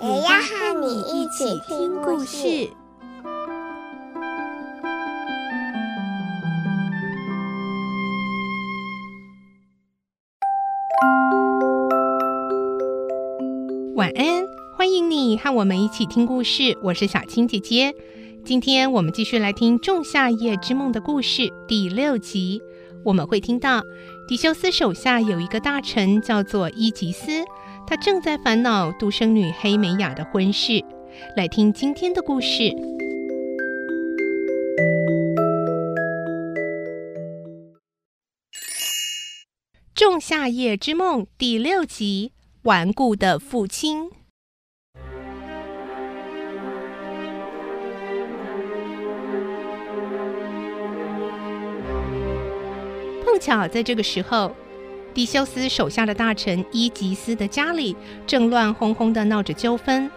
也要和你一起听故事。晚安，欢迎你和我们一起听故事。我是小青姐姐，今天我们继续来听《仲夏夜之梦》的故事第六集。我们会听到狄修斯手下有一个大臣叫做伊吉斯，他正在烦恼独生女黑美雅的婚事。来听今天的故事，《仲夏夜之梦》第六集。顽固的父亲。碰巧在这个时候，狄修斯手下的大臣伊吉斯的家里正乱哄哄地闹着纠纷。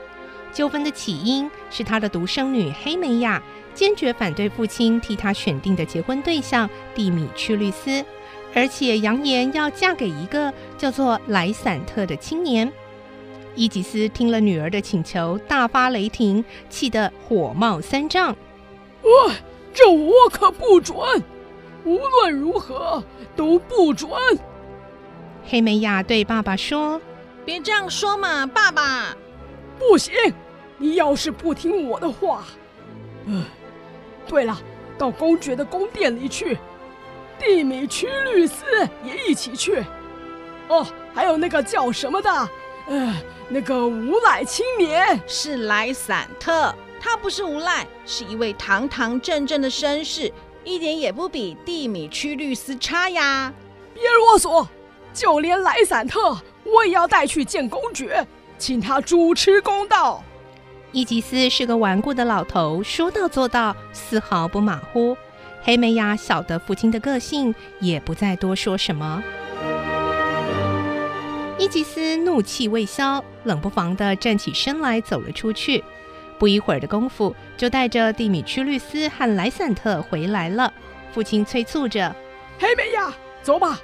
纠纷的起因是他的独生女黑美雅坚决反对父亲替她选定的结婚对象蒂米屈律斯。而且扬言要嫁给一个叫做莱散特的青年。伊吉斯听了女儿的请求，大发雷霆，气得火冒三丈。呃，这我可不准！无论如何都不准！黑美雅对爸爸说：“别这样说嘛，爸爸。不行，你要是不听我的话……嗯，对了，到公爵的宫殿里去。”蒂米屈律斯也一起去，哦，还有那个叫什么的，呃，那个无赖青年是莱散特，他不是无赖，是一位堂堂正正的绅士，一点也不比蒂米屈律斯差呀。别啰嗦，就连莱散特我也要带去见公爵，请他主持公道。伊吉斯是个顽固的老头，说到做到，丝毫不马虎。黑梅雅晓得父亲的个性，也不再多说什么。伊吉斯怒气未消，冷不防地站起身来，走了出去。不一会儿的功夫，就带着蒂米屈律斯和莱散特回来了。父亲催促着：“黑梅雅，走吧，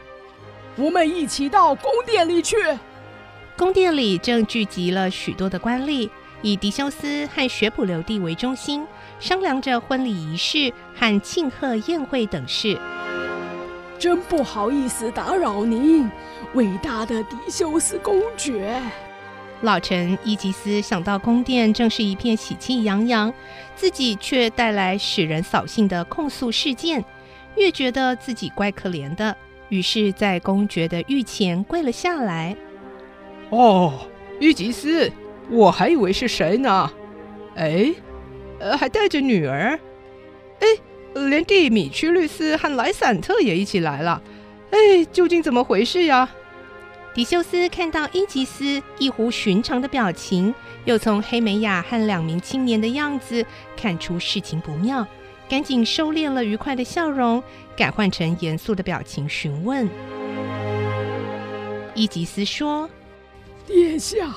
我们一起到宫殿里去。”宫殿里正聚集了许多的官吏，以迪修斯和学普留第为中心。商量着婚礼仪式和庆贺宴会等事。真不好意思打扰您，伟大的迪修斯公爵。老臣伊吉斯想到宫殿正是一片喜气洋洋，自己却带来使人扫兴的控诉事件，越觉得自己怪可怜的，于是，在公爵的御前跪了下来。哦，伊吉斯，我还以为是谁呢？哎。呃，还带着女儿，哎，连蒂米屈律斯和莱散特也一起来了，哎，究竟怎么回事呀？迪修斯看到伊吉斯异乎寻常的表情，又从黑美雅和两名青年的样子看出事情不妙，赶紧收敛了愉快的笑容，改换成严肃的表情询问。伊吉斯说：“殿下。”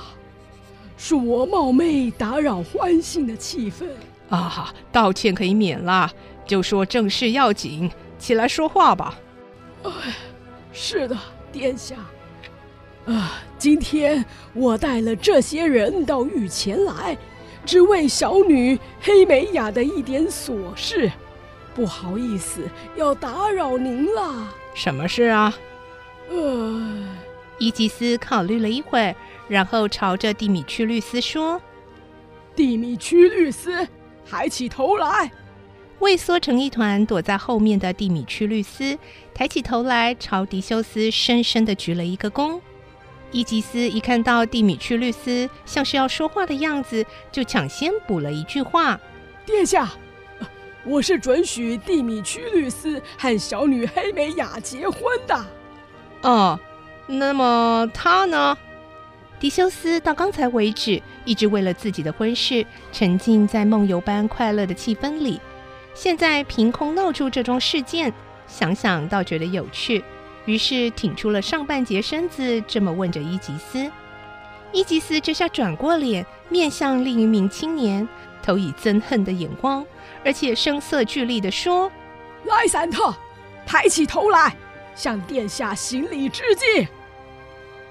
恕我冒昧打扰欢庆的气氛啊！道歉可以免了，就说正事要紧，起来说话吧。哎，是的，殿下。啊，今天我带了这些人到御前来，只为小女黑美雅的一点琐事，不好意思，要打扰您了。什么事啊？呃，伊吉斯考虑了一会儿。然后朝着蒂米屈律斯说：“蒂米屈律斯，抬起头来！”畏缩成一团躲在后面的蒂米屈律斯抬起头来，朝迪修斯深深地鞠了一个躬。伊吉斯一看到蒂米屈律斯像是要说话的样子，就抢先补了一句话：“殿下，我是准许蒂米屈律斯和小女黑美雅结婚的。”哦，那么他呢？迪修斯到刚才为止一直为了自己的婚事沉浸在梦游般快乐的气氛里，现在凭空闹出这桩事件，想想倒觉得有趣，于是挺出了上半截身子，这么问着伊吉斯。伊吉斯这下转过脸，面向另一名青年，投以憎恨的眼光，而且声色俱厉地说：“莱散特，抬起头来，向殿下行礼致敬。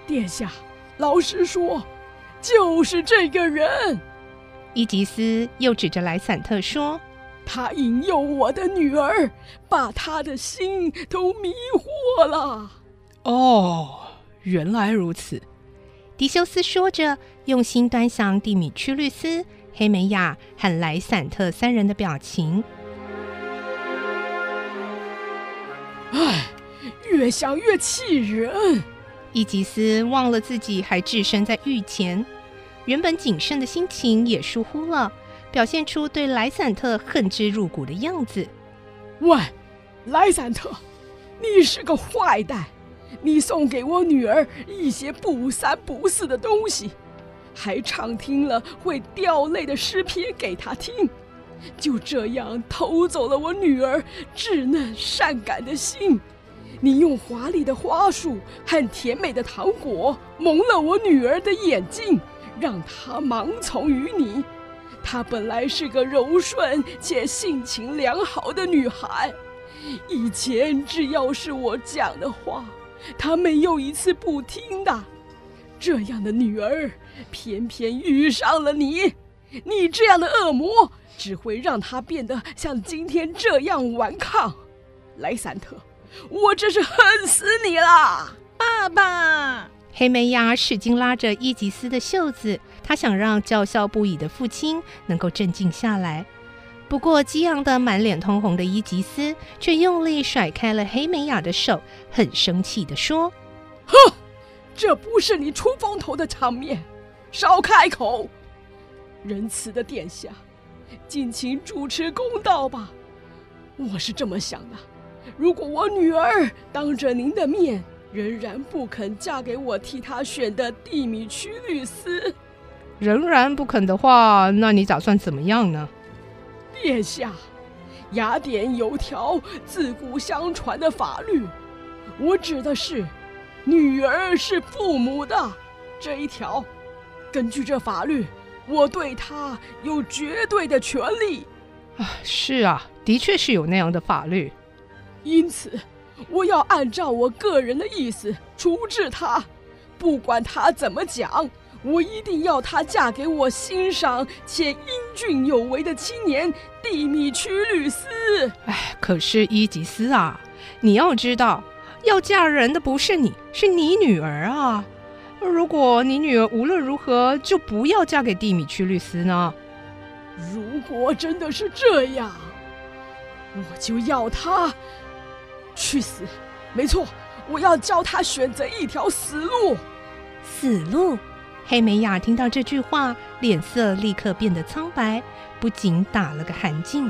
殿下。”老实说，就是这个人。伊吉斯又指着莱散特说：“他引诱我的女儿，把他的心都迷惑了。”哦，原来如此。迪修斯说着，用心端详蒂米屈律斯、黑梅亚和莱散特三人的表情。唉，越想越气人。伊吉斯忘了自己还置身在狱前，原本谨慎的心情也疏忽了，表现出对莱散特恨之入骨的样子。喂，莱散特，你是个坏蛋！你送给我女儿一些不三不四的东西，还唱听了会掉泪的诗篇给她听，就这样偷走了我女儿稚嫩善感的心。你用华丽的花束和甜美的糖果蒙了我女儿的眼睛，让她盲从于你。她本来是个柔顺且性情良好的女孩，以前只要是我讲的话，她没有一次不听的。这样的女儿，偏偏遇上了你，你这样的恶魔，只会让她变得像今天这样顽抗。莱散特。我真是恨死你了，爸爸！黑美雅使劲拉着伊吉斯的袖子，她想让叫嚣不已的父亲能够镇静下来。不过，激昂的满脸通红的伊吉斯却用力甩开了黑美雅的手，很生气地说：“哼，这不是你出风头的场面，少开口！仁慈的殿下，尽情主持公道吧。我是这么想的。”如果我女儿当着您的面仍然不肯嫁给我替他选的蒂米屈律师，仍然不肯的话，那你打算怎么样呢？殿下，雅典有条自古相传的法律，我指的是女儿是父母的这一条。根据这法律，我对她有绝对的权利。啊，是啊，的确是有那样的法律。因此，我要按照我个人的意思处置她。不管她怎么讲，我一定要她嫁给我欣赏且英俊有为的青年蒂米屈律斯。哎，可是伊吉斯啊，你要知道，要嫁人的不是你，是你女儿啊。如果你女儿无论如何就不要嫁给蒂米屈律斯呢？如果真的是这样，我就要她。去死！没错，我要教他选择一条死路。死路！黑美雅听到这句话，脸色立刻变得苍白，不仅打了个寒噤。